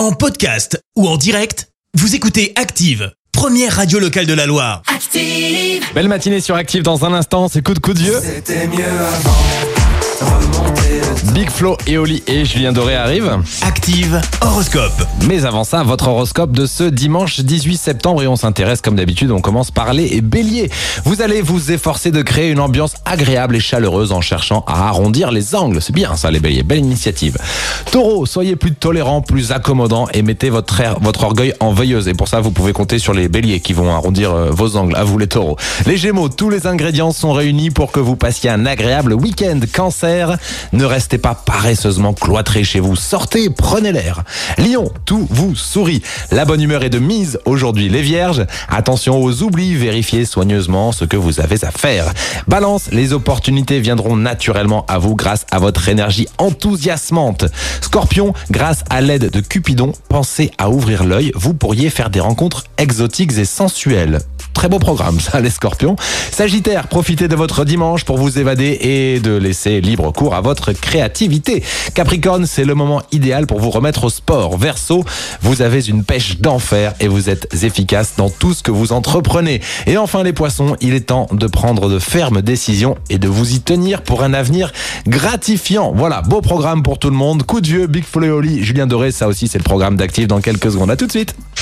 En podcast ou en direct, vous écoutez Active, première radio locale de la Loire. Active. Belle matinée sur Active dans un instant, c'est coup de coup de vieux. C'était mieux avant. Flo, Eoli et Julien Doré arrivent. Active horoscope. Mais avant ça, votre horoscope de ce dimanche 18 septembre et on s'intéresse comme d'habitude, on commence par les béliers. Vous allez vous efforcer de créer une ambiance agréable et chaleureuse en cherchant à arrondir les angles. C'est bien ça les béliers, belle initiative. Taureau, soyez plus tolérant, plus accommodant et mettez votre, air- votre orgueil en veilleuse. Et pour ça, vous pouvez compter sur les béliers qui vont arrondir euh, vos angles, à vous les taureaux. Les gémeaux, tous les ingrédients sont réunis pour que vous passiez un agréable week-end. Cancer, ne restez pas paresseusement cloîtré chez vous. Sortez, prenez l'air. Lion, tout vous sourit. La bonne humeur est de mise aujourd'hui. Les vierges, attention aux oublis, vérifiez soigneusement ce que vous avez à faire. Balance, les opportunités viendront naturellement à vous grâce à votre énergie enthousiasmante. Scorpion, grâce à l'aide de Cupidon, pensez à ouvrir l'œil. Vous pourriez faire des rencontres exotiques et sensuelles. Très beau programme, ça, les scorpions. Sagittaire, profitez de votre dimanche pour vous évader et de laisser libre cours à votre créativité. Capricorne, c'est le moment idéal pour vous remettre au sport. Verseau, vous avez une pêche d'enfer et vous êtes efficace dans tout ce que vous entreprenez. Et enfin, les poissons, il est temps de prendre de fermes décisions et de vous y tenir pour un avenir gratifiant. Voilà, beau programme pour tout le monde. Coup de vieux, Big Floyoli, Julien Doré, ça aussi, c'est le programme d'Active dans quelques secondes. À tout de suite.